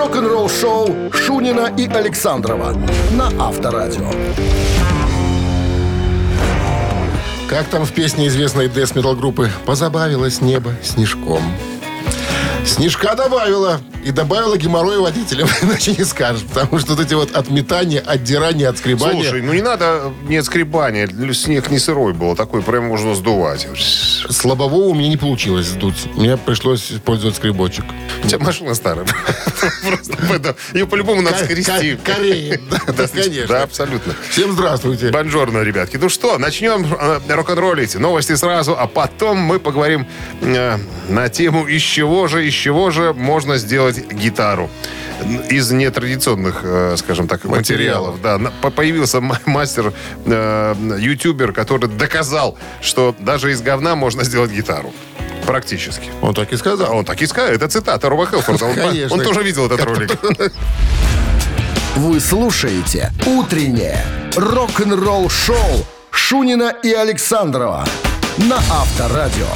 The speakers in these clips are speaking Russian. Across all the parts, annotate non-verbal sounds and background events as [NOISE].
рок-н-ролл-шоу Шунина и Александрова на Авторадио. Как там в песне известной Metal группы «Позабавилось небо снежком». Снежка добавила. И добавила геморрой водителям. [LAUGHS] Иначе не скажешь. Потому что вот эти вот отметания, отдирания, отскребания... Слушай, ну не надо не отскребания. Снег не сырой был. Такой прям можно сдувать. С лобового у меня не получилось сдуть. Мне пришлось использовать скребочек. У тебя машина старая. [LAUGHS] Ее по-любому надо скрести. Корея. [LAUGHS] Да, конечно. Да, абсолютно. Всем здравствуйте. Бонжорно, ребятки. Ну что, начнем э, рок-н-роллить. Новости сразу, а потом мы поговорим э, на тему, из чего же, из чего же можно сделать гитару из нетрадиционных, э, скажем так, материалов. материалов. Да, появился мастер, э, ютубер, который доказал, что даже из говна можно сделать гитару. Практически. Он так и сказал. Он так и сказал. Это цитата Роба Хелфорда. Он, Конечно. он тоже видел этот ролик. Вы слушаете «Утреннее рок-н-ролл-шоу» Шунина и Александрова на Авторадио.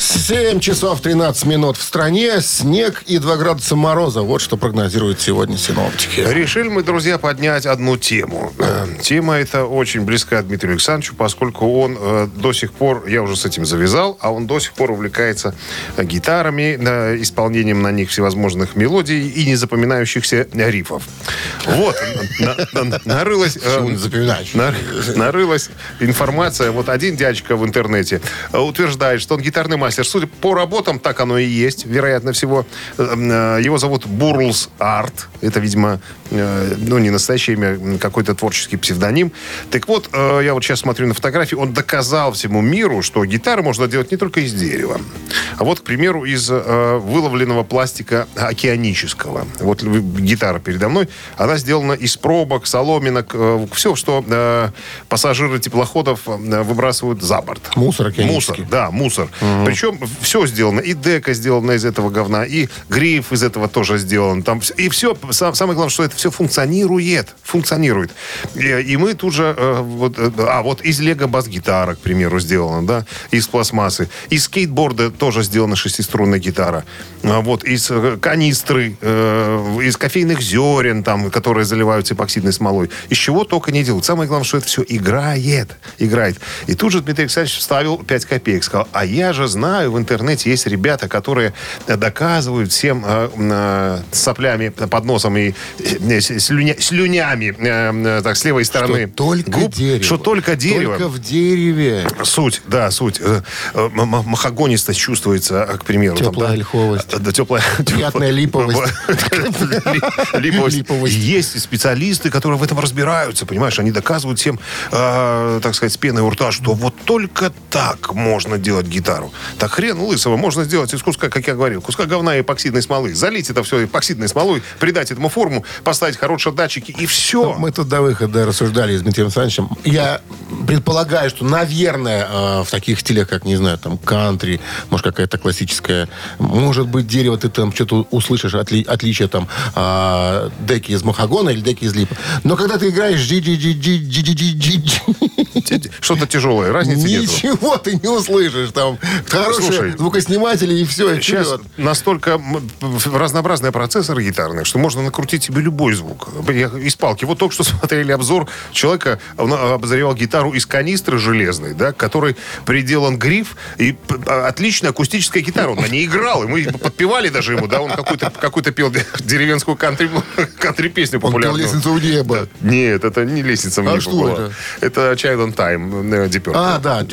7 часов 13 минут в стране, снег и 2 градуса мороза. Вот что прогнозируют сегодня синоптики. Решили мы, друзья, поднять одну тему. Э, тема эта очень близка Дмитрию Александровичу, поскольку он э, до сих пор, я уже с этим завязал, а он до сих пор увлекается гитарами, э, исполнением на них всевозможных мелодий и незапоминающихся рифов. Вот, нарылась... Нарылась информация. Вот один дядька в интернете утверждает, что он гитарный мастер мастер. Судя по работам, так оно и есть, вероятно всего. Э, его зовут Бурлс Арт. Это, видимо, э, ну, не настоящее имя, какой-то творческий псевдоним. Так вот, э, я вот сейчас смотрю на фотографии, он доказал всему миру, что гитары можно делать не только из дерева, а вот, к примеру, из выловленного пластика океанического. Вот гитара передо мной, она сделана из пробок, соломинок, все, что пассажиры теплоходов выбрасывают за борт. Мусор океанический. Мусор, да, мусор. Угу. Причем причем все сделано. И дека сделана из этого говна, и гриф из этого тоже сделан. Там, и все, самое главное, что это все функционирует. Функционирует. И, и мы тут же... Э, вот, э, а, вот из лего бас-гитара, к примеру, сделано, да, из пластмассы. Из скейтборда тоже сделана шестиструнная гитара. А, вот, из э, канистры, из кофейных зерен, там, которые заливаются эпоксидной смолой. Из чего только не делают. Самое главное, что это все играет. Играет. И тут же Дмитрий Александрович вставил 5 копеек. Сказал, а я же знаю, знаю, в интернете есть ребята, которые доказывают всем э, э, соплями под носом и э, слюня, слюнями, э, э, так, с левой стороны что только губ, дерево. что только дерево. Только в дереве. Суть, да, суть. Э, э, махагонистость чувствуется, к примеру. Теплая там, да, лиховость. Да, теплая. [LAUGHS] Приятная [LAUGHS] липовость. Липовость. Есть специалисты, которые в этом разбираются, понимаешь? Они доказывают всем, так сказать, с пеной у рта, что вот только так можно делать гитару. Так хрен лысого можно сделать из куска, как я говорил, куска говна и эпоксидной смолы. Залить это все эпоксидной смолой, придать этому форму, поставить хорошие датчики и все. Ну, мы тут до выхода рассуждали с Дмитрием Александровичем. Я предполагаю, что, наверное, э, в таких стилях, как, не знаю, там, кантри, может, какая-то классическая, может быть, дерево, ты там что-то услышишь, отли, отличие там э, деки из махагона или деки из липа. Но когда ты играешь что-то тяжелое, разницы нет. Ничего ты не услышишь. Там хорошие звукосниматели и все. И Сейчас вперед. настолько разнообразные процессоры гитарные, что можно накрутить себе любой звук. Из палки. Вот только что [LAUGHS] смотрели обзор человека, он обозревал гитару из канистры железной, да, которой приделан гриф и а, отличная акустическая гитара. Он на ней играл, и мы подпевали даже ему, да, он какой-то какой пел деревенскую кантри, [LAUGHS] кантри песню популярную. Он пел «Лестницу в небо». Нет, это не «Лестница в а небо» что была. Это? это «Child on Time» Deep А, да.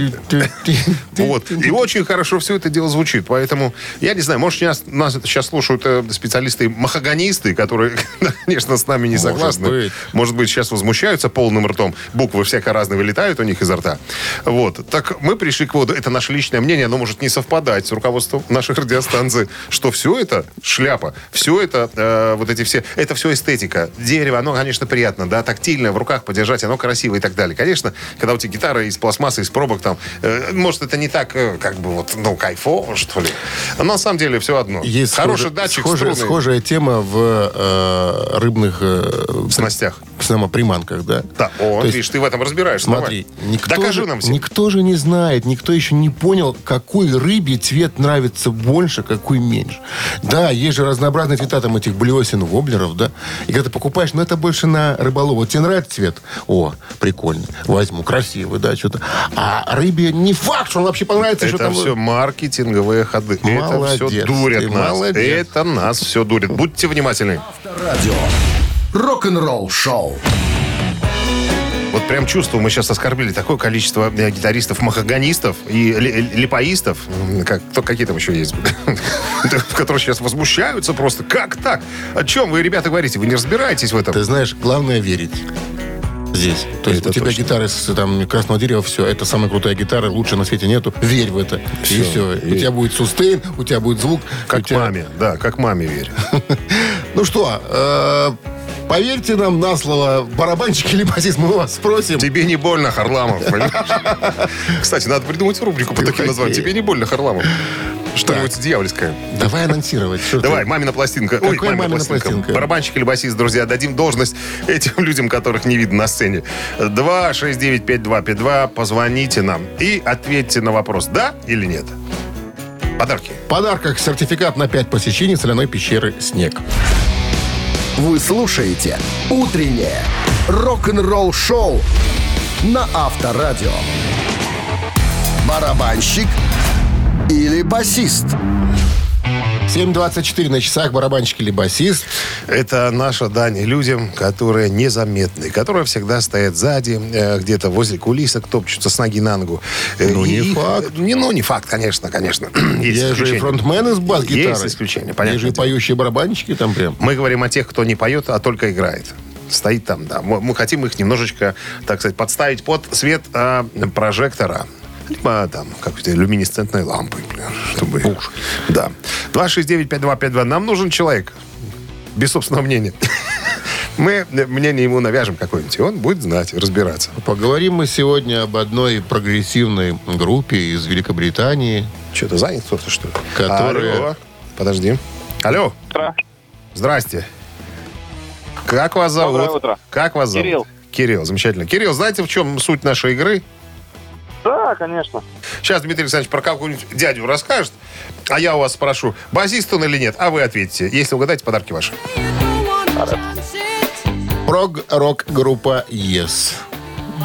Вот. И очень хорошо все это дело звучит. Поэтому, я не знаю, может, нас, нас сейчас слушают э, специалисты-махагонисты, которые, [LAUGHS] конечно, с нами не согласны. Может быть. Может быть, сейчас возмущаются полным ртом. Буквы всяко разные вылетают у них изо рта. Вот. Так мы пришли к выводу, это наше личное мнение, оно может не совпадать с руководством наших радиостанций, что все это шляпа, все это, э, вот эти все, это все эстетика. Дерево, оно, конечно, приятно, да, тактильное, в руках подержать, оно красивое и так далее. Конечно, когда у тебя гитара из пластмассы, из пробок там, э, может, это не так, э, как бы вот, ну, кайфово, что ли. Но на самом деле все одно. Есть Хороший схожий, датчик, схожая, схожая тема в э, рыбных... Э, Снастях. Самоприманках, да? Да, о, То есть, видишь, ты в этом разбираешься. Смотри, давай. никто, Докажи же, нам всем. никто же не знает, никто еще не понял, какой рыбе цвет нравится больше, какой меньше. Да, есть же разнообразные цвета там этих блесен, воблеров, да. И когда ты покупаешь, ну это больше на рыболова. Вот тебе нравится цвет? О, прикольно, возьму, красивый, да, что-то. А рыбе не факт, что он вообще понравится. что Это там... все маркетинговые ходы. Это Молодец, все дурят ты нас. молодец. Это нас все дурит. Будьте внимательны. Радио. Рок-н-ролл шоу. Вот прям чувствую, мы сейчас оскорбили такое количество э, гитаристов, махагонистов и ли- липаистов, как, кто, какие там еще есть, [LAUGHS] которые сейчас возмущаются просто. Как так? О чем вы, ребята, говорите? Вы не разбираетесь в этом? Ты знаешь, главное верить. Здесь. То есть Это у тебя точно. гитара с там, красного дерева, все, это самая крутая гитара, лучше на свете нету. Верь в это. Всё, и все. У верь. тебя будет сустейн, у тебя будет звук. у Как тебя- маме, да, как маме верь. [LAUGHS] Ну что, э, поверьте нам на слово, барабанщик или басист, мы вас спросим. Тебе не больно, Харламов. [LAUGHS] Кстати, надо придумать рубрику по таким названиям. Тебе не больно, Харламов. Что-нибудь дьявольское. Давай анонсировать. Давай, мамина пластинка. Ой, мамина, пластинка? Барабанщик или басист, друзья, дадим должность этим [LAUGHS] людям, которых не видно на сцене. 269-5252, позвоните нам и ответьте на вопрос, да или нет. Подарки. В подарках сертификат на 5 посещений соляной пещеры «Снег». Вы слушаете «Утреннее рок-н-ролл шоу» на Авторадио. Барабанщик или басист? 7.24 на часах, барабанщик или басист. Это наша дань людям, которые незаметны, которые всегда стоят сзади, э, где-то возле кулисок, топчутся с ноги на ногу. Э, Ну, и не их- факт. Не, ну, не факт, конечно, конечно. [CLEARS THROAT] Есть Есть же и фронтмены с бас-гитарой. Есть исключения, Есть понятно. же и поющие барабанщики там прям. Мы говорим о тех, кто не поет, а только играет. Стоит там, да. Мы, мы хотим их немножечко, так сказать, подставить под свет а, прожектора. Либо там какой-то люминесцентной лампы, например, чтобы... Да. 269-5252. Нам нужен человек. Без собственного мнения. [LAUGHS] Мы мнение ему навяжем какое-нибудь, и он будет знать, разбираться. Поговорим мы сегодня об одной прогрессивной группе из Великобритании. Что-то занят кто-то, что ли? Которые- Алло. Подожди. Алло. утро. Здрасте. Как вас зовут? Доброе утро. Как вас зовут? Кирилл. Кирилл, замечательно. Кирилл, знаете, в чем суть нашей игры? Да, конечно. Сейчас Дмитрий Александрович про какого-нибудь дядю расскажет, а я у вас спрошу, басист он или нет, а вы ответите. Если угадаете, подарки ваши. Прог-рок-группа Yes.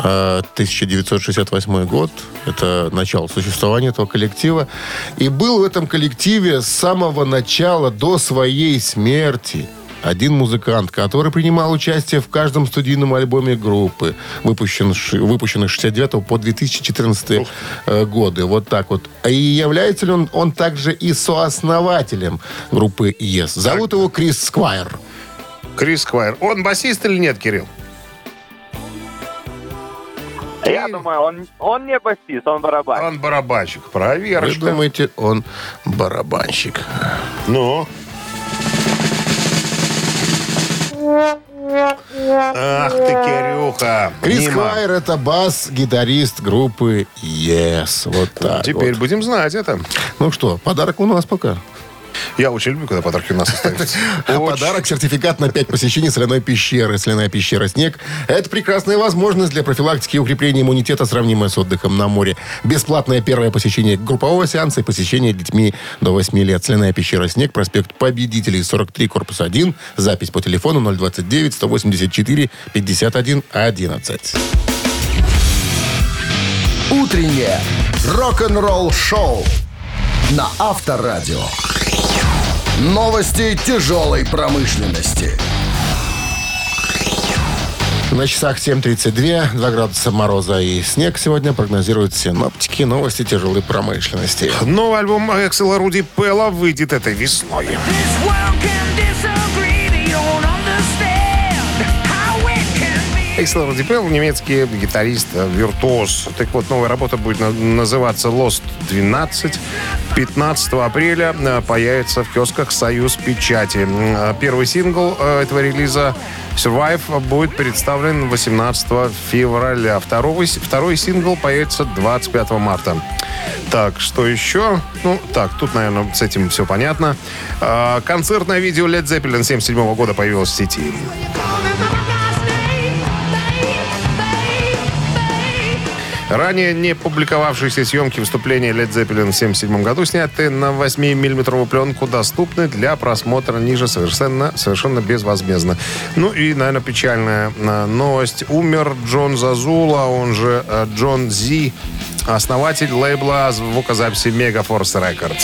Э, 1968 год. Это начало существования этого коллектива. И был в этом коллективе с самого начала до своей смерти один музыкант, который принимал участие в каждом студийном альбоме группы, выпущен, выпущенных с 69 по 2014 э, годы. Вот так вот. И является ли он, он также и сооснователем группы Yes. Зовут его Крис Сквайр. Крис Сквайр. Он басист или нет, Кирилл? Я думаю, он, он не басист, он барабан. Он барабанщик. Вы Проверочка. думаете, он барабанщик? Ну? Ах ты, Кирюха. Крис Мимо. Сквайр это бас-гитарист группы Yes. Вот так Теперь вот. будем знать это. Ну что, подарок у нас пока. Я очень люблю, когда подарки у нас остаются. А. [LAUGHS] Подарок сертификат на 5 посещений соляной пещеры. Соляная пещера «Снег» — это прекрасная возможность для профилактики и укрепления иммунитета, сравнимая с отдыхом на море. Бесплатное первое посещение группового сеанса и посещение детьми до 8 лет. Соляная пещера «Снег», проспект Победителей, 43, корпус 1. Запись по телефону 029 184 51 11. Утреннее рок-н-ролл шоу на Авторадио. Новости тяжелой промышленности. На часах 7.32, 2 градуса мороза и снег сегодня прогнозируют синоптики. Новости тяжелой промышленности. Новый альбом Эксела Руди Пелла выйдет этой весной. This Руди Пелл, немецкий гитарист, э, виртуоз. Так вот, новая работа будет на- называться Lost 12. 15 апреля э, появится в киосках «Союз Печати». Э, Первый сингл этого релиза Survive будет представлен 18 февраля. Второй, второй сингл появится 25 марта. Так, что еще? Ну, так, тут, наверное, с этим все понятно. Концертное видео Led Zeppelin 77 года появилось в сети. Ранее не публиковавшиеся съемки выступления Led Zeppelin в 1977 году, снятые на 8-миллиметровую пленку, доступны для просмотра ниже совершенно, совершенно безвозмездно. Ну и, наверное, печальная э, новость. Умер Джон Зазула, он же э, Джон Зи, основатель лейбла звукозаписи Megaforce Records.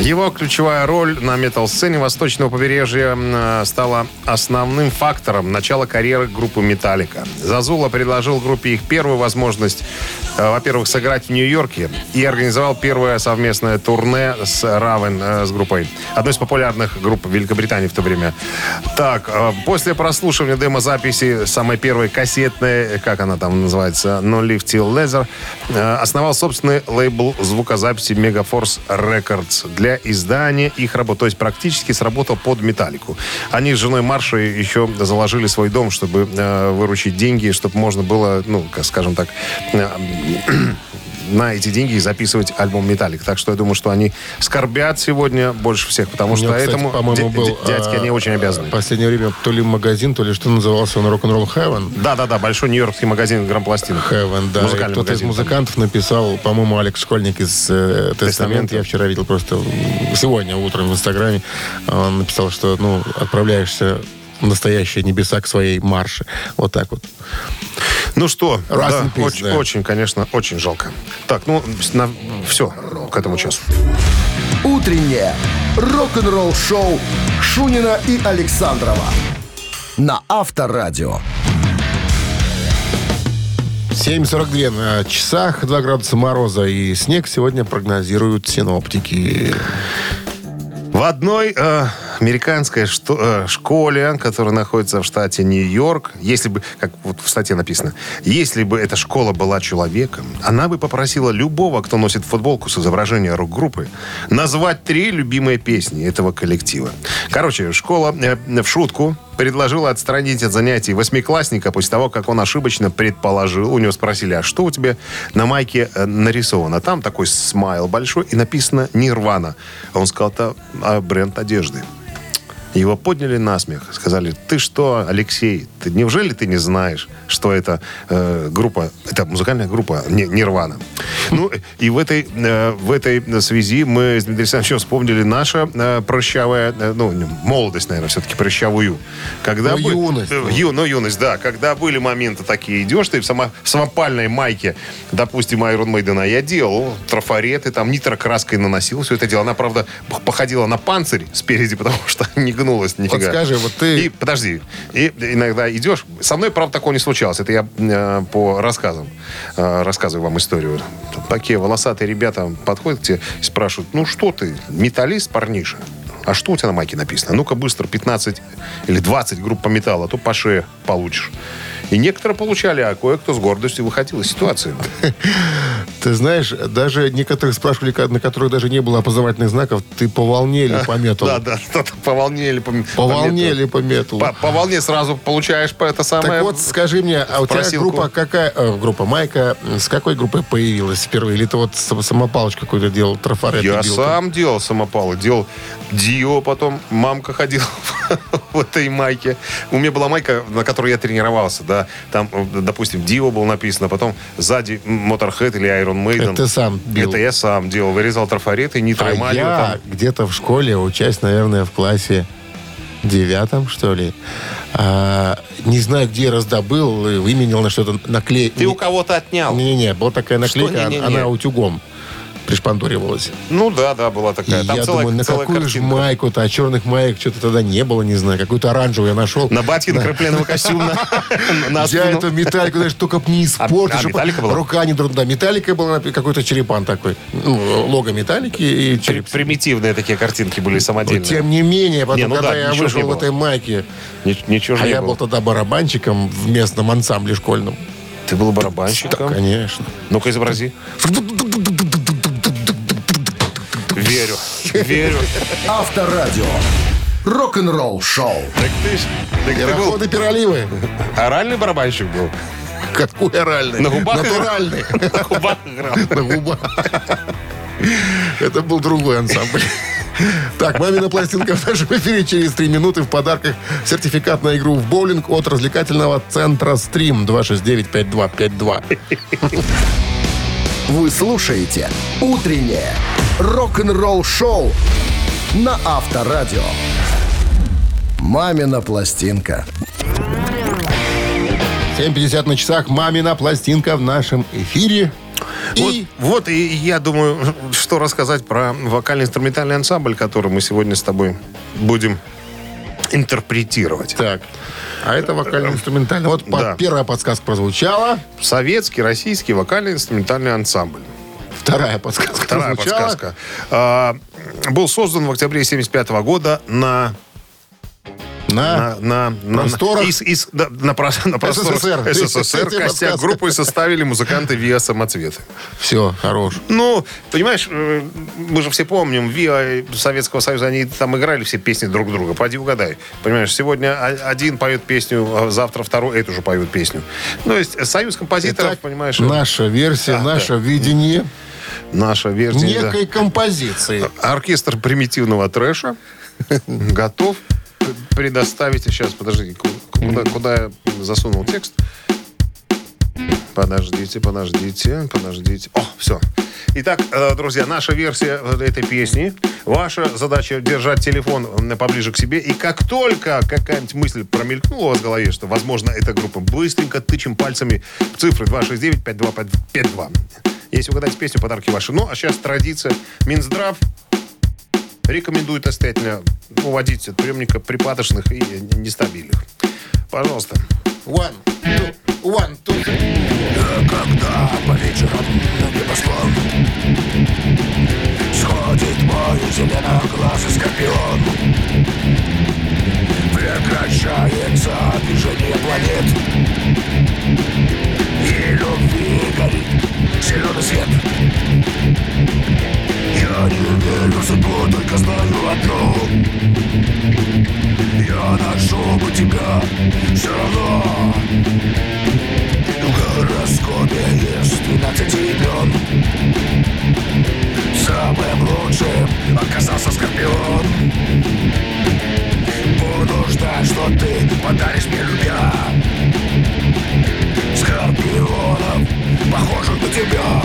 Его ключевая роль на метал-сцене восточного побережья м, стала основным фактором начала карьеры группы «Металлика». Зазула предложил группе их первую возможность, э, во-первых, сыграть в Нью-Йорке и организовал первое совместное турне с Равен, э, с группой. Одной из популярных групп Великобритании в то время. Так, э, после прослушивания демозаписи самой первой кассетной, как она там называется, No Live Till Leather, э, основал собственный лейбл звукозаписи Megaforce Records для издания их работ. То есть практически сработал под металлику. Они с женой Маршей еще заложили свой дом, чтобы э, выручить деньги, чтобы можно было, ну, скажем так, э, на эти деньги записывать альбом «Металлик». Так что я думаю, что они скорбят сегодня больше всех, потому что кстати, этому по-моему, был... дя- дядьки они а, очень обязаны. В последнее время то ли магазин, то ли что назывался он Rock'n'Roll Heaven. Да-да-да, большой нью-йоркский магазин грампластинок. Heaven, да. И Музыкальный кто-то из музыкантов написал, по-моему, Алекс Школьник из э, Тестамент. Я вчера видел просто сегодня утром в Инстаграме. Он написал, что ну, отправляешься настоящие небеса к своей марше. Вот так вот. Ну что, да, peace, очень, да. очень, конечно, очень жалко. Так, ну, все к этому часу. Утреннее рок-н-ролл-шоу Шунина и Александрова на Авторадио. 7.42 на часах, 2 градуса мороза и снег сегодня прогнозируют синоптики. В одной э, американской что- э, школе, которая находится в штате Нью-Йорк, если бы, как вот в статье написано, если бы эта школа была человеком, она бы попросила любого, кто носит футболку с изображением рок-группы, назвать три любимые песни этого коллектива. Короче, школа э, в шутку предложила отстранить от занятий восьмиклассника после того, как он ошибочно предположил. У него спросили, а что у тебя на майке э, нарисовано? Там такой смайл большой и написано «Нирвана». Он сказал, это а, бренд одежды. Его подняли на смех. Сказали, ты что, Алексей, ты, неужели ты не знаешь, что это э, группа, это музыкальная группа не, Нирвана? Ну, и в этой, э, в этой связи мы с Дмитрием Александровичем вспомнили наше э, прыщавое, э, ну, молодость, наверное, все-таки прыщавую. Когда Ну, бы- юность. э, ю- ну, юность, да. Когда были моменты такие, идешь ты в, само- в самопальной майке, допустим, Iron Maiden, я делал трафареты, там нитрокраской наносил все это дело. Она, правда, походила на панцирь спереди, [LAUGHS] потому что не гнулась нифига. Вот скажи, вот ты- И, подожди, и иногда идешь, со мной, правда, такого не случалось. Это я э, по рассказам э, рассказываю вам историю. Такие волосатые ребята подходят к тебе и спрашивают, ну что ты, металлист, парниша? А что у тебя на майке написано? Ну-ка быстро 15 или 20 групп по металлу, а то по шее получишь. И некоторые получали, а кое-кто с гордостью выходил из ситуации. Ты знаешь, даже некоторых спрашивали, на которых даже не было опознавательных знаков, ты по волне или по металу? Да, да, что-то по волне или по По волне или по металу? По, волне сразу получаешь по это самое. Так вот, скажи мне, а у тебя группа какая? э, группа Майка с какой группой появилась впервые? Или ты вот сам- самопалыч какой-то делал, трафарет Я сам делал самопалы, делал Дио, потом мамка ходила [LAUGHS] в этой майке. У меня была майка, на которой я тренировался, да. Там, допустим, Дио был написано, потом сзади Motorhead или Iron Maiden. Это сам бил? Это я сам делал. Вырезал трафареты, А нитроэмалью. я где-то в школе, учась, наверное, в классе девятом, что ли, а, не знаю, где раздобыл, выменил на что-то наклейку. Ты у кого-то отнял. Не-не-не, была такая наклейка, не-не-не? она утюгом пришпандуривалась. Ну да, да, была такая. Там я целая, думаю, на целая какую же картинка. майку-то, а черных маек что-то тогда не было, не знаю. Какую-то оранжевую я нашел. На костюм на, [LAUGHS] на Я спину. эту металлику, знаешь, только не испортишь. а была? Рука не друг- Да, металлика была, какой-то черепан такой. Ну, лого металлики и череп. Примитивные такие картинки были самодельные. Тем не менее, потом, ну когда да, я вышел в этой майке, Ни- Ничего же а я был тогда барабанщиком в местном ансамбле школьном. Ты был Да, барабанщиком? конечно. Ну-ка, изобрази. Верю. Авторадио. Рок-н-ролл-шоу. Так ты, ж- так ты был Пироходы, пироливы. оральный барабанщик был? Какой оральный? На губах? Натуральный. На губах играл. На губах. Это был другой ансамбль. Так, мамина пластинка в нашем эфире через три минуты в подарках сертификат на игру в боулинг от развлекательного центра «Стрим» 269-5252. Вы слушаете «Утреннее рок-н-ролл-шоу» на Авторадио. «Мамина пластинка». 7.50 на часах. Мамина пластинка в нашем эфире. Вот, И вот и я думаю, что рассказать про вокально-инструментальный ансамбль, который мы сегодня с тобой будем интерпретировать. так. А это вокально-инструментально. Вот Да. первая подсказка прозвучала. Советский, российский вокально-инструментальный ансамбль. Вторая подсказка Вторая прозвучала. подсказка. А, был создан в октябре 75 года на На, на, на, на, Просторах? из- из- да, на, на просторах СССР. СССР. Костяк группы составили музыканты ВИА «Самоцветы». Все, хорош. Ну, понимаешь, э, мы же все помним, ВИА Советского Союза, они там играли все песни друг друга. Пойди угадай. Понимаешь, сегодня один поет песню, а завтра второй эту же поют песню. Ну, то есть союз композиторов, Итак, понимаешь, наша версия, Да, наше видение наша версия. да. некой композиции. Оркестр примитивного трэша [LAUGHS] готов предоставить... Сейчас, подождите, ку- куда, куда я засунул текст? Подождите, подождите, подождите. О, все. Итак, э, друзья, наша версия этой песни. Ваша задача держать телефон поближе к себе. И как только какая-нибудь мысль промелькнула у вас в голове, что, возможно, эта группа, быстренько тычем пальцами в цифры 269-5252. Если угадаете песню, подарки ваши. Ну, а сейчас традиция. Минздрав рекомендует настоятельно уводить от приемника припадочных и нестабильных. Пожалуйста. One, two, one, two, three. Когда по вечерам на небосклон Сходит мой зеленоглазый скорпион Прекращается движение планет И любви горит зеленый свет Я не верю в судьбу, только знаю одно Я нашел бы тебя все равно в гороскопе есть 12 имен Самым лучшим оказался Скорпион Буду ждать, что ты подаришь мне любя Скорпионов, похожих на тебя.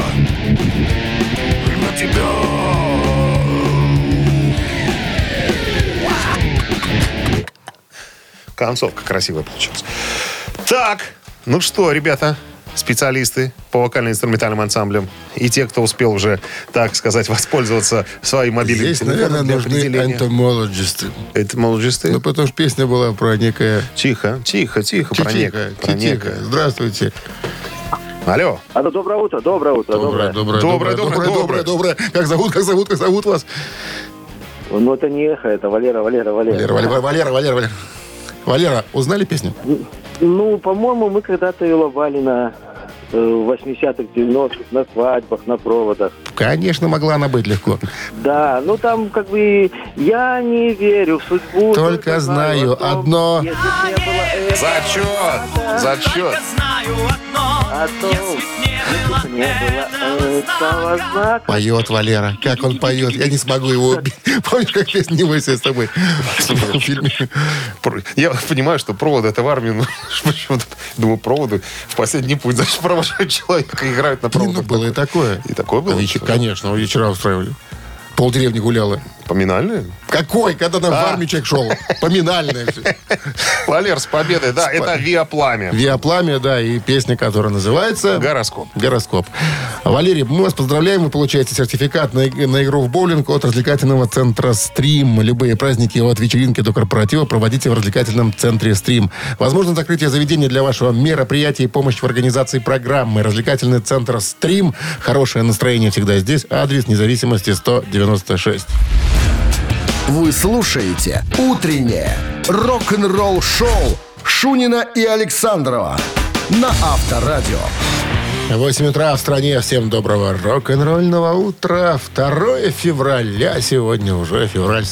На тебя Концовка красивая получилась. Так, ну что, ребята, специалисты по вокально-инструментальным ансамблям и те, кто успел уже, так сказать, воспользоваться своим мобильным Здесь, телефоном наверное, для нужны энтомологисты. Это молодежисты? Ну, потому что песня была про некое... Тихо, тихо, тихо. про Титика, нек- про некое. Здравствуйте. Алло. Алло, доброе утро, доброе утро, Доброе, доброе. доброе, Доброе, доброе, доброе, доброе, доброе. Как зовут, как зовут, как зовут вас? Ну, это не эхо, это Валера, Валера, Валера. Валера, Валера, Валера, Валера, Валера. Узнали песню? Ну, по-моему, мы когда-то ее лобали на 80-х, 90-х, на свадьбах, на проводах. Конечно, могла она быть легко. Да, ну там как бы я не верю в судьбу. Только знаю одно. Если б не было Зачет! Зачет! о том, если б не было если б не было этого знака. Поет Валера. Как он поет. Я не смогу его убить. [LAUGHS] Помнишь, как песня «Не бойся с тобой» в фильме? Я понимаю, что проводы это в армии, но [LAUGHS] почему-то, думаю, проводы в последний путь, значит, провожают человека, играют на Не, проводах. Ну, было и такое. И такое было? Вечер- Конечно, вечера устраивали. Пол деревни гуляла. Поминальные? Какой? Когда нам в А. армию человек шел? Поминальное все. Валер, с победой, да, это Виа Пламя. Виапламя, да, и песня, которая называется... Гороскоп. Гороскоп. Валерий, мы вас поздравляем. Вы получаете сертификат на, на игру в боулинг от развлекательного центра «Стрим». Любые праздники от вечеринки до корпоратива проводите в развлекательном центре «Стрим». Возможно, закрытие заведения для вашего мероприятия и помощь в организации программы. Развлекательный центр «Стрим». Хорошее настроение всегда здесь. Адрес независимости 196. Вы слушаете «Утреннее рок-н-ролл-шоу» Шунина и Александрова на Авторадио. 8 утра в стране. Всем доброго рок-н-ролльного утра. 2 февраля. Сегодня уже февраль.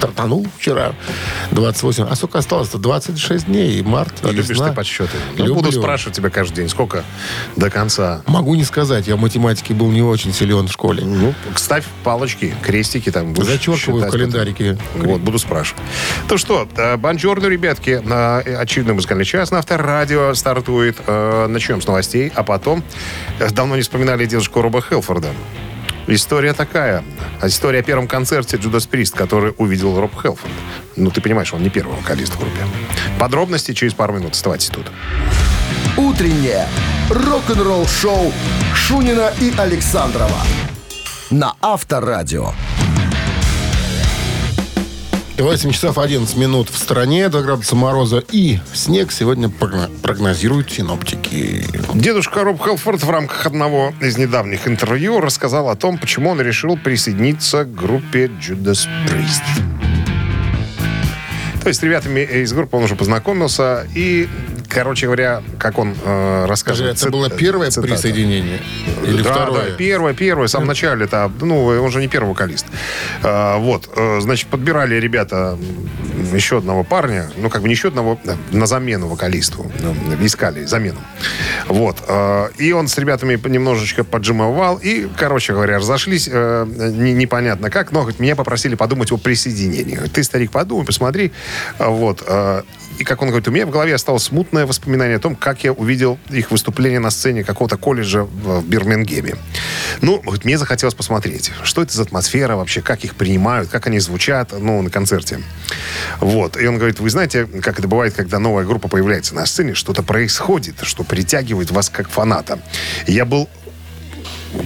Стартанул вчера. 28. А сколько осталось-то? 26 дней. И март, и Любишь ты подсчеты? Ну, Люблю. буду спрашивать тебя каждый день, сколько до конца. Могу не сказать. Я в математике был не очень силен в школе. Ну, ставь палочки, крестики там. Зачеркиваю в календарике. Вот, буду спрашивать. Ну что, э, бонжорно, ребятки. На очередной музыкальный час на Авторадио стартует. Э, Начнем с новостей, а потом... э, Давно не вспоминали дедушку Роба Хелфорда. История такая. История о первом концерте Джудас Прист, который увидел Роб Хелфорд. Ну, ты понимаешь, он не первый вокалист в группе. Подробности через пару минут. Оставайтесь тут. Утреннее рок-н-ролл-шоу Шунина и Александрова на Авторадио. 8 часов 11 минут в стране, 2 градуса мороза и снег сегодня прогно- прогнозируют синоптики. Дедушка Роб Хелфорд в рамках одного из недавних интервью рассказал о том, почему он решил присоединиться к группе Judas Priest. То есть с ребятами из группы он уже познакомился и, короче говоря, как он э, Скажи, рассказывает... это цит- было первое цитата. присоединение? Или да, второе? да, первое, первое, в самом начале, это, ну, он же не первый вокалист. А, вот, э, значит, подбирали ребята еще одного парня, ну, как бы не еще одного, на замену вокалисту, ну, искали замену. Вот, э, и он с ребятами немножечко поджимовал, и, короче говоря, разошлись не- непонятно как, но говорит, меня попросили подумать о присоединении. Ты, старик, подумай, посмотри, вот, и как он говорит, у меня в голове осталось смутное воспоминание о том, как я увидел их выступление на сцене какого-то колледжа в Бирмингеме. Ну, говорит, мне захотелось посмотреть, что это за атмосфера вообще, как их принимают, как они звучат, ну, на концерте. Вот. И он говорит, вы знаете, как это бывает, когда новая группа появляется на сцене, что-то происходит, что притягивает вас как фаната. Я был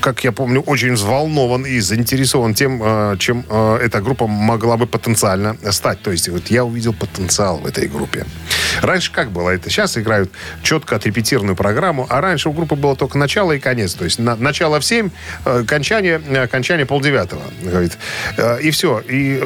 как я помню, очень взволнован и заинтересован тем, э, чем э, эта группа могла бы потенциально стать. То есть вот я увидел потенциал в этой группе. Раньше как было это? Сейчас играют четко отрепетированную программу, а раньше у группы было только начало и конец. То есть на- начало в 7, э, кончание, кончание полдевятого. Говорит. И все. И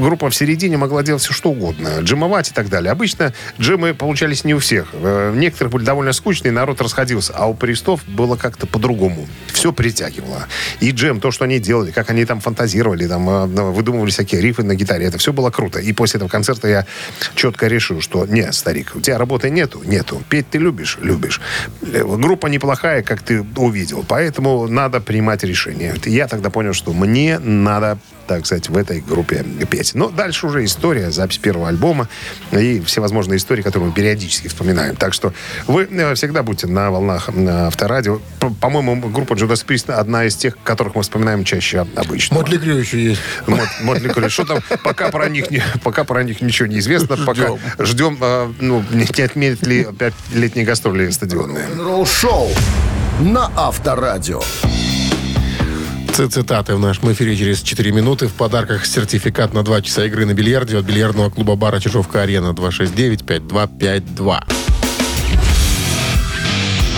группа в середине могла делать все, что угодно. Джимовать и так далее. Обычно джимы получались не у всех. Некоторых были довольно скучные, народ расходился. А у Престов было как-то по-другому. Все притягивало. И джем, то, что они делали, как они там фантазировали, там э, выдумывали всякие рифы на гитаре, это все было круто. И после этого концерта я четко решил, что не, старик, у тебя работы нету? Нету. Петь ты любишь? Любишь. Э, Группа неплохая, как ты увидел, поэтому надо принимать решение. Я тогда понял, что мне надо так сказать, в этой группе петь. Но дальше уже история, запись первого альбома и всевозможные истории, которые мы периодически вспоминаем. Так что вы э, всегда будьте на волнах на авторадио. По-моему, группа Judas Priest одна из тех, которых мы вспоминаем чаще обычно. Мотли Крю еще есть. Мотли Крю. Что там? Пока про них не- пока про них ничего не известно. Пока Ждем. э, ну, не не отменят ли опять летние гастроли стадионные. Рок-н-ролл-шоу на Авторадио. Цитаты в нашем эфире через 4 минуты. В подарках сертификат на 2 часа игры на бильярде от бильярдного клуба бара Чижовка-Арена 269-5252.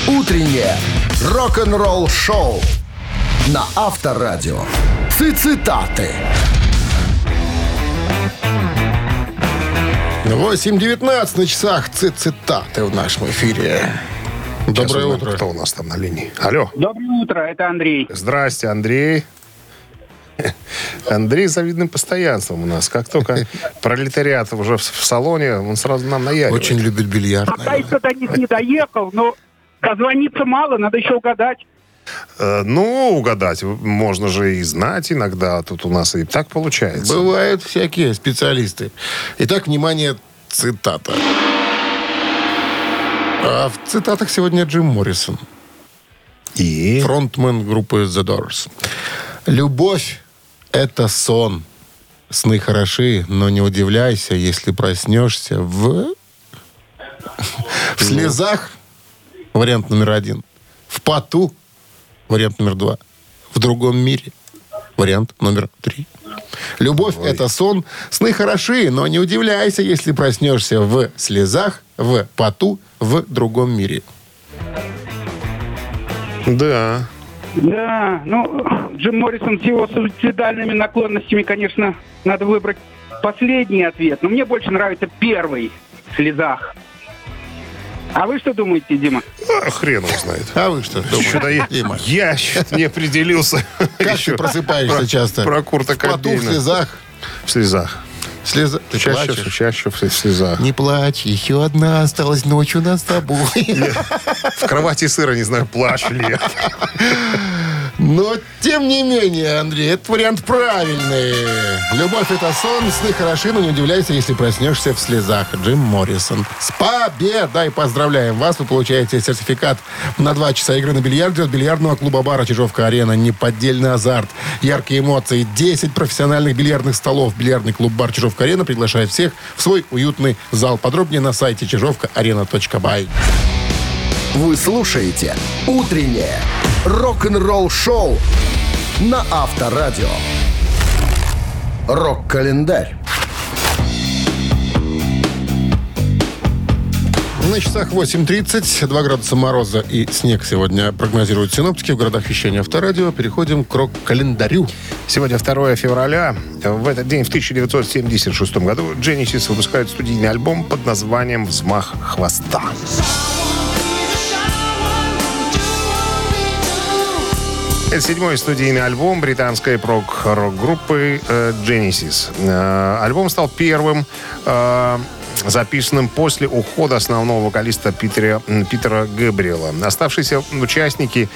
Утреннее рок-н-ролл-шоу на Авторадио. Цитаты. 8.19 на часах. Цитаты в нашем эфире. Доброе Сейчас утро. Кто у нас там на линии? Алло. Доброе утро, это Андрей. Здрасте, Андрей. Андрей с завидным постоянством у нас. Как только пролетариат уже в, в салоне, он сразу нам наяривает. Очень любит бильярд. Пока еще до них не доехал, но дозвониться мало, надо еще угадать. Э, ну, угадать можно же и знать иногда. Тут у нас и так получается. Бывают всякие специалисты. Итак, внимание, цитата. А в цитатах сегодня Джим Моррисон, И... фронтмен группы The Doors. «Любовь — это сон. Сны хороши, но не удивляйся, если проснешься в... [LAUGHS] В слезах, вариант номер один. В поту, вариант номер два. В другом мире, вариант номер три. Любовь — это сон. Сны хороши, но не удивляйся, если проснешься в слезах, в поту, в другом мире. Да. Да, ну, Джим Моррисон с его суицидальными наклонностями, конечно, надо выбрать последний ответ. Но мне больше нравится первый в слезах. А вы что думаете, Дима? А, хрен его знает. А вы что я, Дима? я не определился. Как Еще ты просыпаешься про- часто? Про Курта В поту, в Кобейна. слезах. В слезах. Слеза. Ты Чаще, плачешь? чаще в слезах. Не плачь, еще одна осталась ночь у нас с тобой. [LAUGHS] В кровати сыра, не знаю, плачу ли я. Но, тем не менее, Андрей, этот вариант правильный. Любовь — это сон, сны хороши, но не удивляйся, если проснешься в слезах. Джим Моррисон. С победой! Поздравляем вас! Вы получаете сертификат на два часа игры на бильярде от бильярдного клуба-бара «Чижовка-арена». Неподдельный азарт, яркие эмоции, 10 профессиональных бильярдных столов. Бильярдный клуб-бар «Чижовка-арена» приглашает всех в свой уютный зал. Подробнее на сайте чижовка-арена.бай. Вы слушаете «Утреннее рок-н-ролл-шоу» на Авторадио. Рок-календарь. На часах 8.30, 2 градуса мороза и снег сегодня прогнозируют синоптики в городах вещания Авторадио. Переходим к рок-календарю. Сегодня 2 февраля. В этот день, в 1976 году, Genesis выпускает студийный альбом под названием «Взмах хвоста». Это [LAUGHS] седьмой студийный альбом британской прок-рок-группы э, Genesis. Э, альбом стал первым э, записанным после ухода основного вокалиста Питера, Питера Гэбриэла. Оставшиеся участники,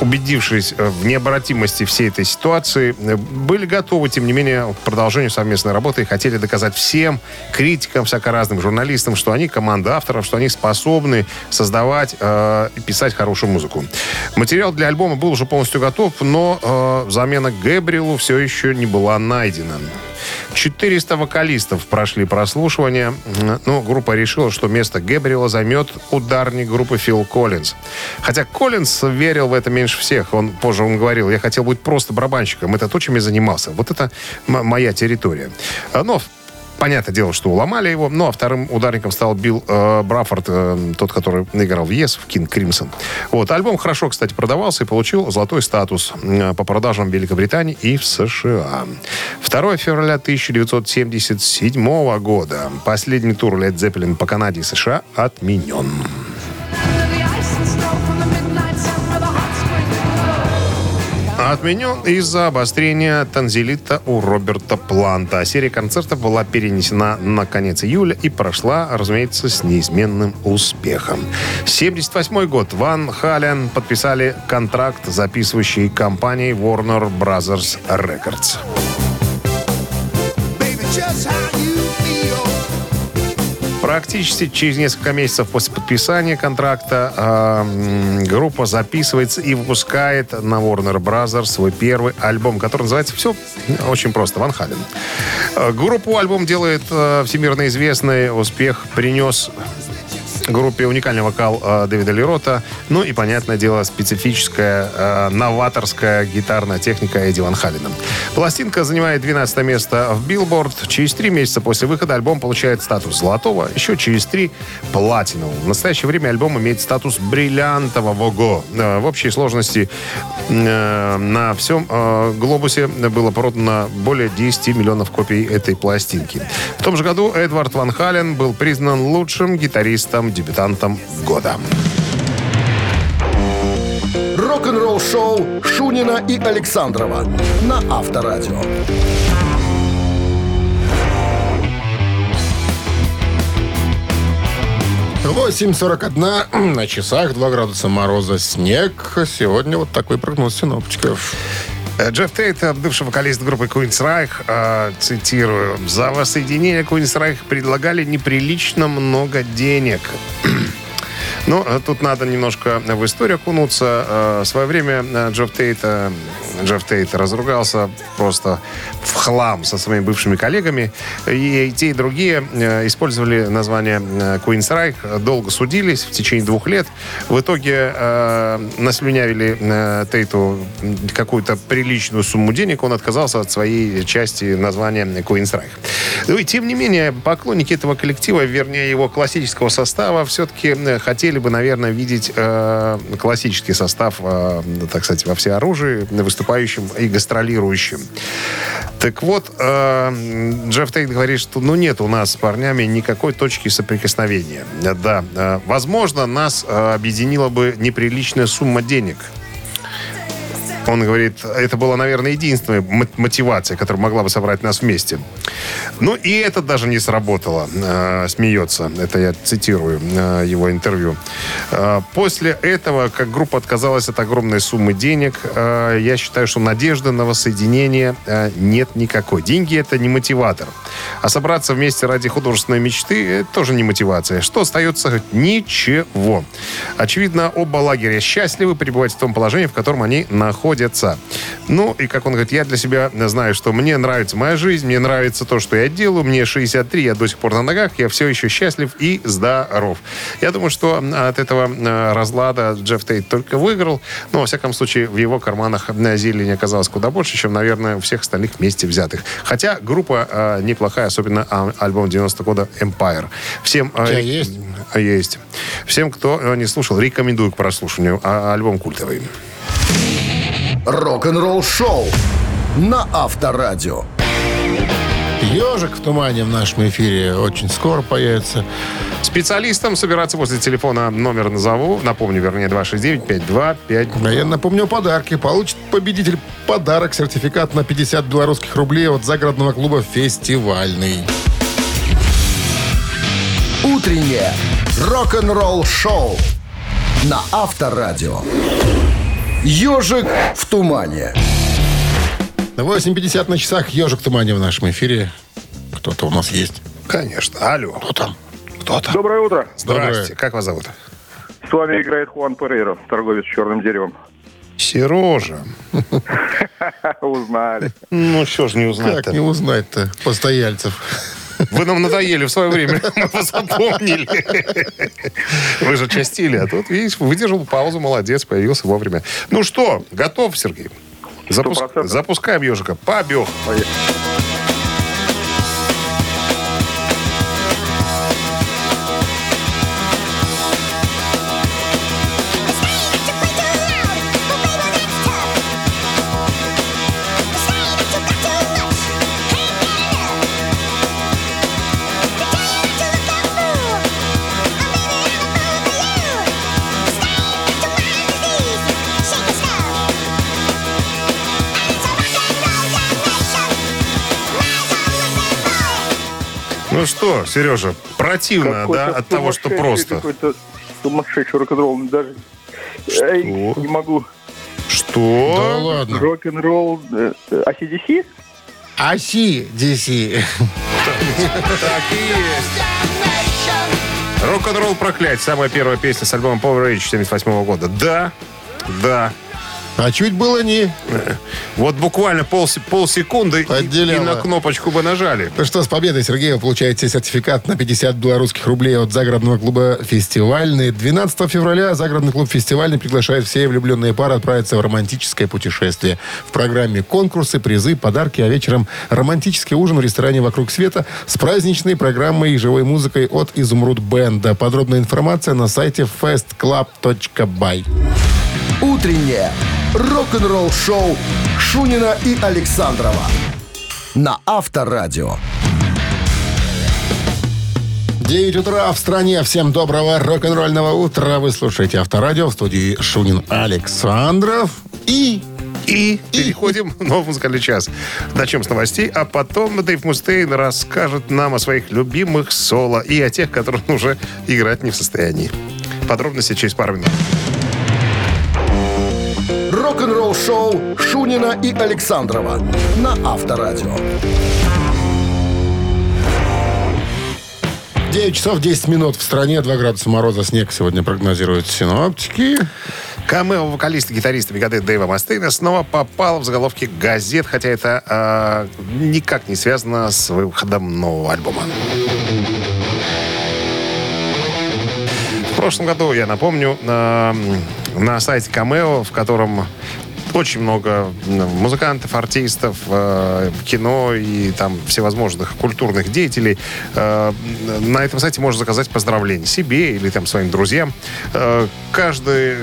убедившись в необратимости всей этой ситуации, э, были готовы, тем не менее, к продолжению совместной работы и хотели доказать всем критикам, всяко разным журналистам, что они команда авторов, что они способны создавать э, писать хорошую музыку. Материал для альбома был уже полностью готов, но э, замена Гэбриэлу все еще не была найдена. 400 вокалистов прошли прослушивание. Ну, группа решила, что место Гэбриэла займет ударник группы Фил Коллинз. Хотя Коллинз верил в это меньше всех. Он позже он говорил, я хотел быть просто барабанщиком. Это то, чем я занимался. Вот это моя территория. А, Но Понятное дело, что уломали его. Ну, а вторым ударником стал Билл э, Браффорд, э, тот, который играл в Yes, в Кинг Кримсон. Вот. Альбом хорошо, кстати, продавался и получил золотой статус э, по продажам в Великобритании и в США. 2 февраля 1977 года. Последний тур Led Zeppelin по Канаде и США отменен. Отменен из-за обострения танзелита у Роберта Планта. Серия концертов была перенесена на конец июля и прошла, разумеется, с неизменным успехом. 78 год. Ван Хален подписали контракт записывающей компанией Warner Brothers Records. Практически через несколько месяцев после подписания контракта э, группа записывается и выпускает на Warner Brothers свой первый альбом, который называется все очень просто «Ван Хален». Э, Группу альбом делает э, всемирно известный успех, принес группе уникальный вокал э, Дэвида Ли Рота. Ну и, понятное дело, специфическая э, новаторская гитарная техника Эдди Ван Халлена. Пластинка занимает 12 место в Билборд. Через три месяца после выхода альбом получает статус золотого, еще через три – платинового. В настоящее время альбом имеет статус бриллиантового. Э, в общей сложности э, на всем э, глобусе было продано более 10 миллионов копий этой пластинки. В том же году Эдвард Ван Хален был признан лучшим гитаристом-дебютантом года. Рок-н-ролл-шоу Шунина и Александрова на Авторадио. 8.41 на часах, 2 градуса мороза, снег. Сегодня вот такой прогноз синоптиков. Э, Джефф Тейт, э, бывший вокалист группы Queensryche, э, цитирую, «За воссоединение Queensryche предлагали неприлично много денег». [CLEARS THROAT] Ну, э, тут надо немножко в историю окунуться. В свое время Джефф Тейт, Джефф Тейт разругался просто в хлам со своими бывшими коллегами. И те, и другие э, использовали название э, Queensryche, долго судились в течение двух лет. В итоге э, наслюнявили э, Тейту какую-то приличную сумму денег. Он отказался от своей части названия Queensryche. Ну и тем не менее, поклонники этого коллектива, вернее его классического состава, все-таки э, хотели бы, наверное, видеть э, классический состав, э, так сказать, во всеоружии, выступающим и гастролирующим. Так вот, э, Джефф Тейт говорит, что ну нет у нас с парнями никакой точки соприкосновения. Да, э, возможно, нас э, объединила бы неприличная сумма денег. Он говорит, это была, наверное, единственная мо- мотивация, которая могла бы собрать нас вместе. Ну, и это даже не сработало, э, смеется. Это я цитирую э, его интервью. Э, После этого, как группа отказалась от огромной суммы денег, э, я считаю, что надежды на воссоединение э, нет никакой. Деньги это не мотиватор. А собраться вместе ради художественной мечты это тоже не мотивация. Что остается? Ничего. Очевидно, оба лагеря счастливы пребывать в том положении, в котором они находятся. Ну, и как он говорит, я для себя знаю, что мне нравится моя жизнь, мне нравится то, что я делаю, мне 63, я до сих пор на ногах, я все еще счастлив и здоров. Я думаю, что от этого разлада Джефф Тейт только выиграл, но, во всяком случае, в его карманах э, зелени оказалось куда больше, чем, наверное, у всех остальных вместе взятых. Хотя группа э, неплохая, особенно а, альбом 90 года Empire. Всем... э, есть? э, Есть. Всем, кто э, не слушал, рекомендую к прослушиванию. А, альбом культовый. Рок-н-ролл шоу на Авторадио. Ежик в тумане в нашем эфире очень скоро появится. Специалистам собираться возле телефона номер назову. Напомню, вернее, 269-5252. А я напомню подарки. Получит победитель подарок, сертификат на 50 белорусских рублей от загородного клуба «Фестивальный». Утреннее рок-н-ролл шоу на Авторадио. Ежик в тумане. 8.50 на часах. Ежик в тумане в нашем эфире. Кто-то у нас есть. Конечно. Алло. Кто там? Кто там? Доброе утро. Доброе. Как вас зовут? С вами играет Хуан Перейро, торговец черным деревом. Сережа. [LAUGHS] Узнали. Ну, что ж не Как узнать-то. не узнать-то постояльцев? Вы нам надоели в свое время. [LAUGHS] Мы вас запомнили. Вы же частили, а тут, видишь, выдержал паузу, молодец, появился вовремя. Ну что, готов, Сергей? Запуск-. Запускаем ежика. Побег. Ну что, Сережа, противно, да, от того, что просто. Какой-то сумасшедший рок-н-ролл. Даже Эй, Что? не могу. Да Что? ладно. Рок-н-ролл. э, э, ACDC? DC. Так и есть. Рок-н-ролл проклять. Самая первая песня с альбома Power Age 78 года. Да, да. А чуть было не... Вот буквально пол, полсекунды и, и на кнопочку бы нажали. Ну что, с победой, Сергей, вы получаете сертификат на 50 белорусских рублей от загородного клуба «Фестивальный». 12 февраля загородный клуб «Фестивальный» приглашает все влюбленные пары отправиться в романтическое путешествие. В программе конкурсы, призы, подарки, а вечером романтический ужин в ресторане «Вокруг света» с праздничной программой и живой музыкой от «Изумруд Бенда». Подробная информация на сайте festclub.by. Утреннее рок-н-ролл шоу Шунина и Александрова на Авторадио. 9 утра в стране. Всем доброго рок-н-ролльного утра. Вы слушаете Авторадио в студии Шунин Александров. И И переходим в новый музыкальный час. Начнем с новостей, а потом Дэйв Мустейн расскажет нам о своих любимых соло и о тех, которых он уже играть не в состоянии. Подробности через пару минут. Рок-н-ролл шоу Шунина и Александрова на Авторадио. 9 часов 10 минут в стране, 2 градуса мороза, снег сегодня прогнозируют синоптики. Камео вокалиста, гитариста Мегадет Дэйва Мастейна снова попал в заголовки газет, хотя это а, никак не связано с выходом нового альбома. В прошлом году, я напомню, на, на сайте Камео, в котором очень много м, музыкантов, артистов, э, кино и там всевозможных культурных деятелей. Э, на этом сайте можно заказать поздравления себе или там своим друзьям. Э, каждый,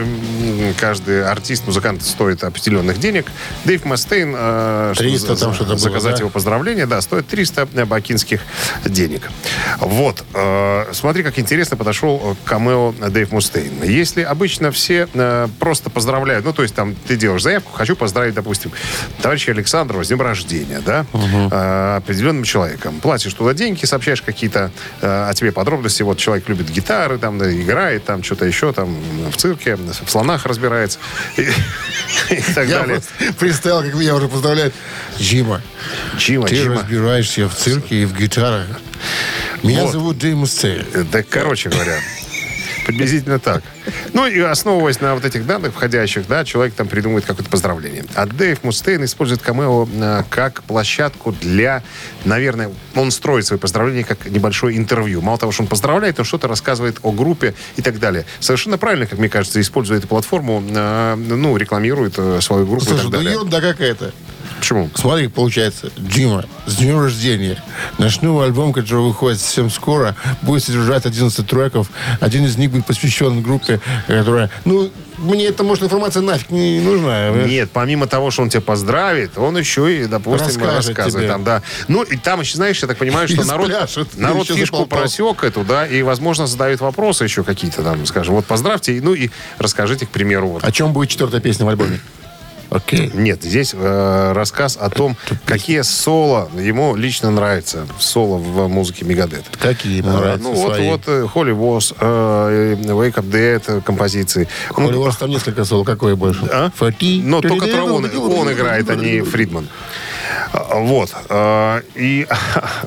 каждый артист, музыкант стоит определенных денег. Дэйв Мастейн, э, 300 за- там что-то было, заказать да? его поздравления, да, стоит 300 бакинских денег. Вот. э, смотри, как интересно подошел к камео Дэйв Мустейн. Если обычно все э, просто поздравляют, ну, то есть там ты делаешь заявку, заявку, хочу поздравить, допустим, товарища Александрова с днем рождения, да, э, определенным человеком. Платишь туда деньги, сообщаешь какие-то э, о тебе подробности. Вот человек любит гитары, там, да, играет, там, что-то еще, там, в цирке, в слонах разбирается и, и так Я далее. представил, как меня уже поздравляют. Джима, Чима, ты разбираешься в цирке и в гитарах. Меня Вот. зовут Джеймс. Э, Да, короче говоря, приблизительно так. Ну и основываясь на вот этих данных входящих, да, человек там придумывает какое-то поздравление. А Дэйв Мустейн использует камео э, как площадку для, наверное, он строит свои поздравления как небольшое интервью. Мало того, что он поздравляет, он что-то рассказывает о группе и так далее. Совершенно правильно, как мне кажется, используя эту платформу, э, ну, рекламирует э, свою группу и Слушай, так ну далее. ерунда какая-то. Почему? Смотри, получается, Джима, с днем рождения. Наш новый альбом, который выходит совсем скоро, будет содержать 11 треков. Один из них будет посвящен группе, которая... Ну, мне эта, может, информация нафиг не нужна. Нет, помимо того, что он тебя поздравит, он еще и, допустим, Расскажет рассказывает тебе. там, да. Ну, и там еще, знаешь, я так понимаю, что И народ, спляшет. народ фишку заполтал. просек эту, да, и, возможно, задают вопросы еще какие-то там, скажем, вот поздравьте, ну и расскажите, к примеру, вот. О чем будет четвертая песня в альбоме? Окей. Нет, здесь э, рассказ о том, какие соло ему лично нравятся. Соло в музыке Мегадет. Какие ему Э, нравятся Ну, вот, свои? вот э, Holy Wars, э, Wake Up Dead э, композиции. Ну, Холли Уорс там несколько соло. Какое больше? А? Фати. Но только он, он играет, а не Фридман. Вот. И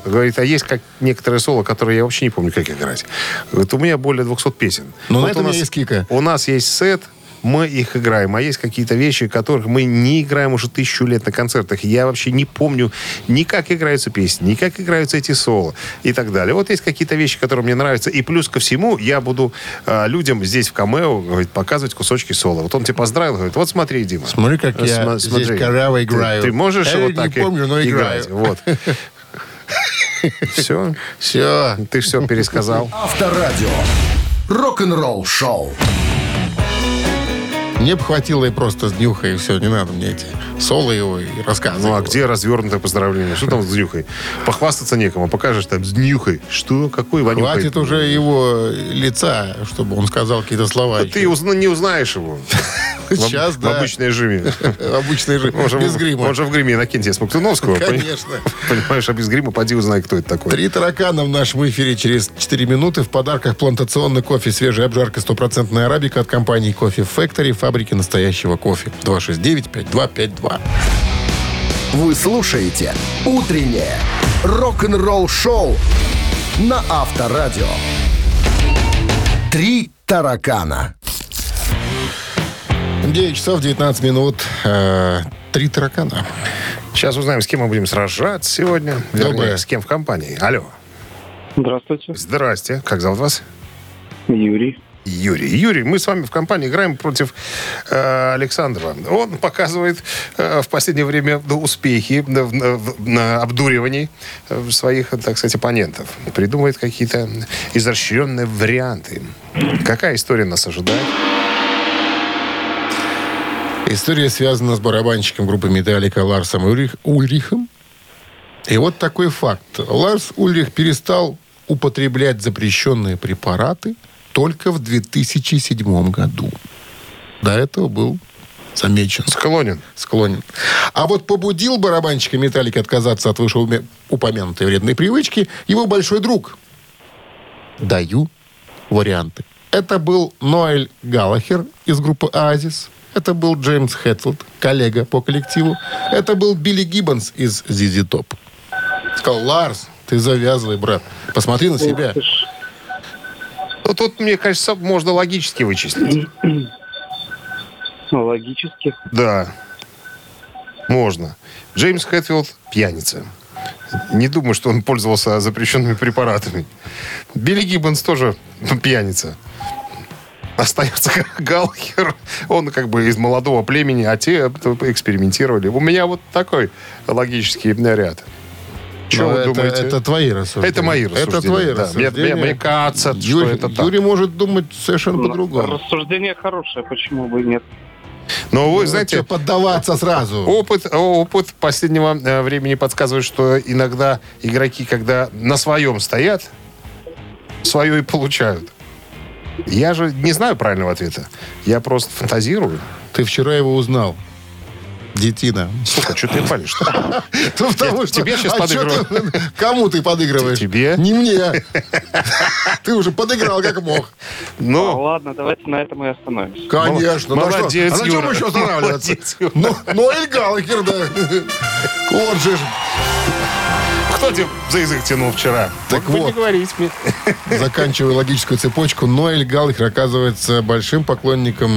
говорит, а есть как некоторые соло, которые я вообще не помню, как играть. Говорит, у меня более 200 песен. Ну, Но вот у меня есть кика. У нас есть сет, мы их играем. А есть какие-то вещи, которых мы не играем уже тысячу лет на концертах. Я вообще не помню ни как играются песни, ни как играются эти соло и так далее. Вот есть какие-то вещи, которые мне нравятся. И плюс ко всему я буду а, людям здесь в камео говорит, показывать кусочки соло. Вот он тебя поздравил, говорит, вот смотри, Дима. Смотри, как я Сма- здесь коряво Ты- играю. Ты, можешь Я вот не так и помню, но играть? играю. Вот. [LAUGHS] Все. Все. Ты все пересказал. Авторадио. Рок-н-ролл шоу. Мне бы хватило и просто с днюхой, и все, не надо мне эти соло его и рассказы. Ну, а его. где развернутое поздравление? Что там с днюхой? Похвастаться некому. Покажешь там с днюхой. Что? Какой вонюхой? Хватит уже его лица, чтобы он сказал какие-то слова. Да Ты узна- не узнаешь его. [LAUGHS] Сейчас, в, да. [LAUGHS] в обычной режиме. Обычный же, Он же, без в- грима. Он же в гриме Иннокентия Смоктуновского. Конечно. [LAUGHS] Понимаешь, а без грима поди узнай, кто это такой. Три таракана в нашем эфире через 4 минуты. В подарках плантационный кофе, свежая обжарка, стопроцентная арабика от компании Кофе Factory, фабрики настоящего кофе. 269-5252. Вы слушаете «Утреннее рок-н-ролл-шоу» на Авторадио. Три таракана. 9 часов 19 минут. Э, Три таракана. Сейчас узнаем, с кем мы будем сражаться сегодня. Вернее, Доброе. с кем в компании. Алло. Здравствуйте, Здрасте. Как зовут вас? Юрий. Юрий. Юрий, мы с вами в компании играем против э, Александрова. Он показывает э, в последнее время ну, успехи в- в- на обдуривании э, своих, так сказать, оппонентов. Придумывает какие-то изощренные варианты. Какая история нас ожидает? История связана с барабанщиком группы «Металлика» Ларсом Ульрих- Ульрихом. И вот такой факт. Ларс Ульрих перестал употреблять запрещенные препараты только в 2007 году. До этого был замечен, Склонен. склонен. А вот побудил барабанщика «Металлики» отказаться от вышеупомянутой вредной привычки его большой друг. Даю варианты. Это был Ноэль Галлахер из группы «Оазис». Это был Джеймс Хэтфилд, коллега по коллективу. Это был Билли Гиббонс из «Зизи Топ». Сказал, Ларс, ты завязывай, брат. Посмотри на себя. Ну, тут, мне кажется, можно логически вычислить. Ну, Логически. Да. Можно. Джеймс Хэтфилд пьяница. Не думаю, что он пользовался запрещенными препаратами. Билли Гиббонс тоже пьяница. Остается [LAUGHS] Галхер. Он как бы из молодого племени, а те экспериментировали. У меня вот такой логический ряд. Что вы Ну, это, думаете? это твои рассуждения. Это мои рассуждения. Это твои да. Мне- рассуждения. Мне, мне кажется, что Юрий, это так. Юрий может думать совершенно Ну, по-другому. Рассуждение хорошее, почему бы и нет. Но вы Ну, знаете, поддаваться сразу. Опыт, опыт последнего э, времени подсказывает, что иногда игроки, когда на своем стоят, свое и получают. Я же не знаю правильного ответа. Я просто фантазирую. Ты вчера его узнал. Детина. Слушай, что ты палишь [LAUGHS] Ну, потому что- тебе щас а подыгрываю. Кому ты подыгрываешь? Тебе. Не мне. [LAUGHS] Ты уже подыграл как мог. Ну, Ладно, давайте на этом и остановимся. Конечно. ну а что? Молодец, А на чем еще останавливаться? Ну, Ноэль Галлахер, да. [LAUGHS] Вот же кто тебе за язык тянул вчера? Так Мог вот. не говорить мне. [LAUGHS] Заканчивая логическую цепочку, Ноэль Галлахер оказывается большим поклонником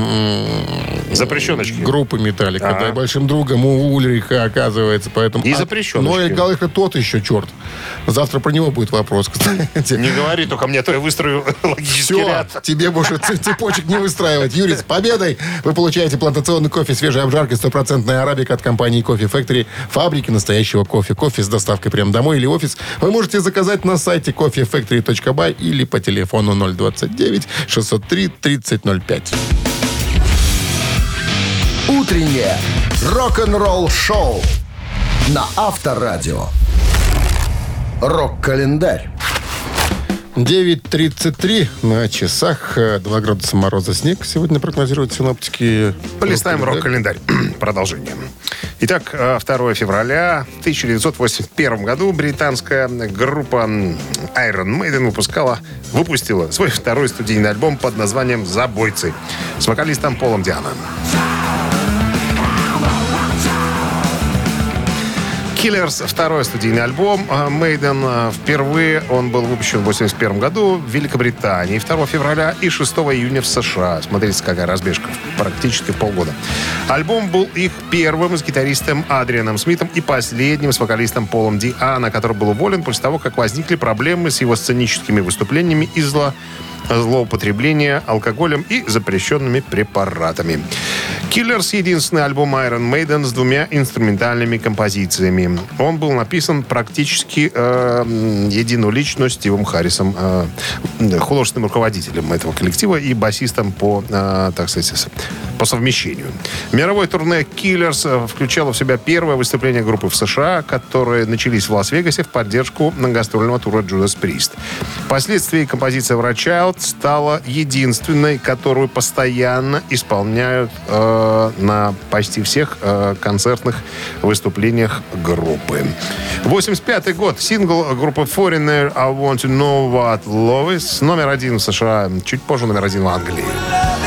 Запрещеночки. группы Металлика, да, и большим другом у Ульриха оказывается, поэтому... И А запрещеночки. Ноэль Галлахер тот еще черт. Завтра про него будет вопрос, кстати. Не говори только мне, а то я выстрою [LAUGHS] логический Все, ряд. тебе больше цепочек не выстраивать. Юрий, с победой! Вы получаете плантационный кофе свежей обжарки, стопроцентная арабика от компании Кофе Factory, фабрики настоящего кофе. Кофе с доставкой прямо домой или офис вы можете заказать на сайте coffeefactory.by или по телефону 029 603 3005. Утреннее рок-н-ролл-шоу на Авторадио. Рок-календарь. 9.33 на часах. э, 2 градуса мороза снег. Сегодня прогнозируют синоптики. Полистаем рок-календарь. [CLEARS THROAT] Продолжение. Итак, э, 2 февраля в 1981 году британская группа Iron Maiden выпускала, выпустила свой второй студийный альбом под названием «Забойцы» с вокалистом Полом Дианом. Killers второй студийный альбом э, Maiden. э, Впервые он был выпущен в 1981 году в Великобритании 2 февраля и 6 июня в США. Смотрите, какая разбежка. Практически полгода. Альбом был их первым с гитаристом Адрианом Смитом и последним с вокалистом Полом Диана, который был уволен после того, как возникли проблемы с его сценическими выступлениями из-за злоупотребления алкоголем и запрещенными препаратами. Killers — единственный альбом Iron Maiden с двумя инструментальными композициями. Он был написан практически э, единолично Стивом Харрисом, э, художественным руководителем этого коллектива и басистом по, э, так сказать, по совмещению. Мировое турне э, включало в себя первое выступление группы в США, которые начались в Лас-Вегасе в поддержку гастрольного тура Judas Priest. Впоследствии композиция «Wrath Child» стала единственной, которую постоянно исполняют э, на почти всех э, концертных выступлениях группы. 85 год. Сингл группы Foreigner «I Want to Know What Love Is» номер один в США, чуть позже номер один в Англии.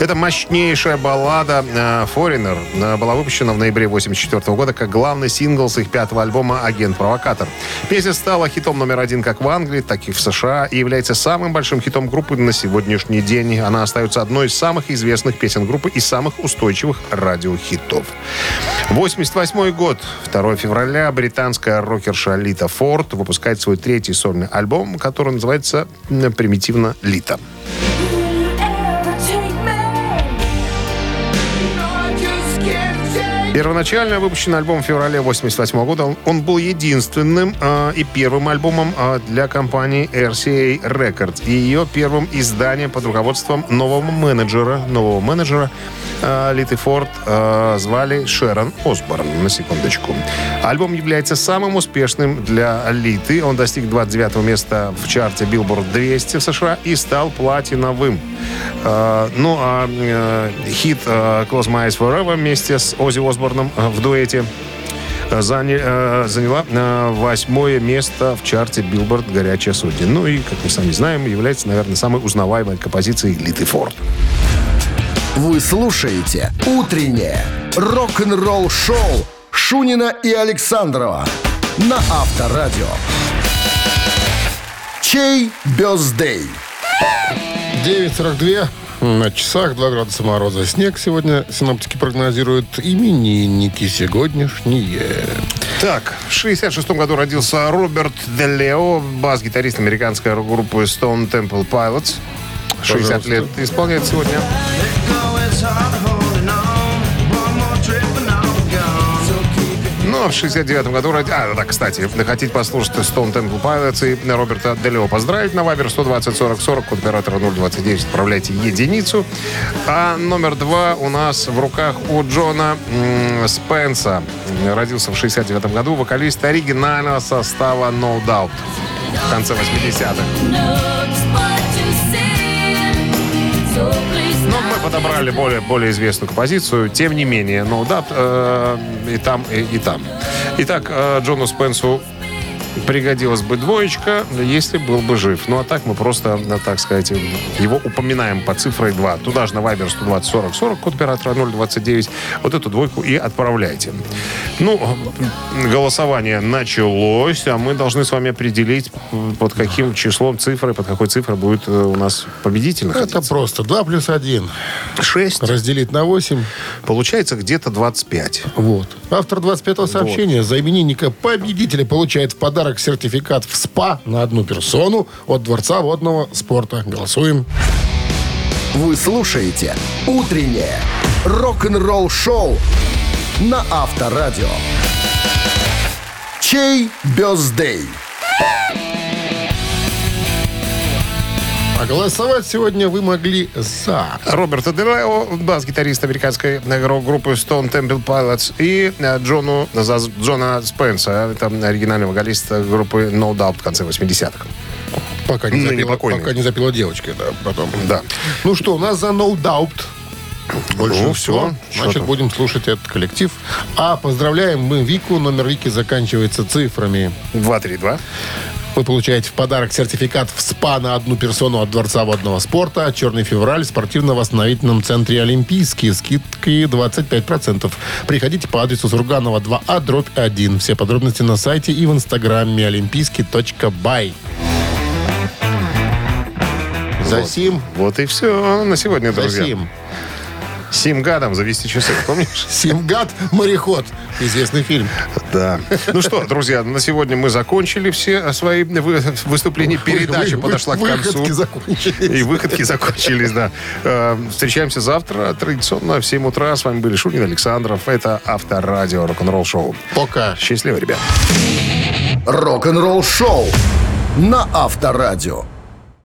Это мощнейшая баллада э, Foreigner э, была выпущена в ноябре 1984 года как главный сингл с их пятого альбома «Агент-провокатор». Песня стала хитом номер один как в Англии, так и в США и является самым большим хитом группы на сегодняшний день. Она остается одной из самых известных песен группы и самых устойчивых радиохитов. 88 год, 2 февраля, британская рокерша Лита Форд выпускает свой третий сольный альбом, который называется примитивно «Лита». Первоначально выпущенный альбом в феврале 88 года, он, был единственным э, и первым альбомом э, для компании RCA Records и ее первым изданием под руководством нового менеджера, нового менеджера э, Литы Форд э, звали Шерон Осборн, на секундочку. Альбом является самым успешным для Литы. Он достиг 29 места в чарте Billboard 200 в США и стал платиновым. Э, ну, а э, хит э, Close My Eyes Forever вместе с Оззи Осборном э, в дуэте э, заня- э, заняла восьмое место в чарте Billboard «Горячая сотня». Ну и, как мы сами знаем, является, наверное, самой узнаваемой композицией Литы Форд. Вы слушаете «Утреннее рок-н-ролл-шоу» Шунина и Александрова на Авторадио. Чей бездей? 9.42 на часах, 2 градуса мороза. Снег сегодня синоптики прогнозируют именинники сегодняшние. Так, в 66 году родился Роберт Де Лео, бас-гитарист американской группы Stone Temple Pilots. 60 Пожалуйста. лет исполняет сегодня. В 69 году... роди- А, да, кстати, вы хотите послушать Stone Temple Pilots и Роберта Делео поздравить на Вайбер 120 40 40, код оператора 029, отправляйте единицу. А номер два у нас в руках у Джона Спенса. Родился в 69 году, вокалист оригинального состава No Doubt в конце 80-х. Подобрали более, более известную композицию. Тем не менее, no doubt э, и там, и, и там. Итак, э, Джону Спенсу пригодилась бы двоечка, если был бы жив. Ну, а так мы просто, э, так сказать, его упоминаем по цифре 2. Туда же на Viber 120 40 40, код оператора 029. Вот эту двойку и отправляйте. Ну, голосование началось, а мы должны с вами определить, под каким числом цифры, под какой цифрой будет э, у нас победитель Это находиться. просто 2 плюс 1. 6. Разделить на 8. Получается где-то 25. Вот. Автор 25-го сообщения за именинника победителя получает в подарок сертификат в СПА на одну персону от Дворца водного спорта. Голосуем. Вы слушаете «Утреннее рок-н-ролл-шоу» на Авторадио. Чей бездей? Голосовать сегодня вы могли за. Роберта Делео, бас-гитарист американской рок-группы Stone Temple Pilots, и э, Джону, за Джона Спенса, это оригинальный вокалист группы No Doubt в конце 80-х. Пока не, Ныне запила, пока не запила девочка, да, потом. Да. Ну что, у нас за No Doubt. Больше Ну, всё. Значит, будем слушать этот коллектив. А поздравляем мы Вику. Номер Вики заканчивается цифрами 2-3-2. Вы получаете в подарок сертификат в СПА на одну персону от Дворца водного спорта. Черный февраль в спортивно-восстановительном центре Олимпийский. Скидки 25%. Приходите по адресу Сурганова 2А, дробь 1. Все подробности на сайте и в инстаграме олимпийский.бай. За сим. Вот и все на сегодня, друзья. сим. Сим гадом завести часы, помнишь? Симгад мореход. Известный фильм. Да. Ну что, друзья, на сегодня мы закончили все свои вы- выступления. Передача Вы- подошла к выходки концу. закончились. И выходки закончились, да. Э, Встречаемся завтра традиционно в 7 утра. С вами были Шунин Александров. Это Авторадио Рок-н-ролл шоу. Пока. Счастливо, ребят. Рок-н-ролл-шоу на Авторадио.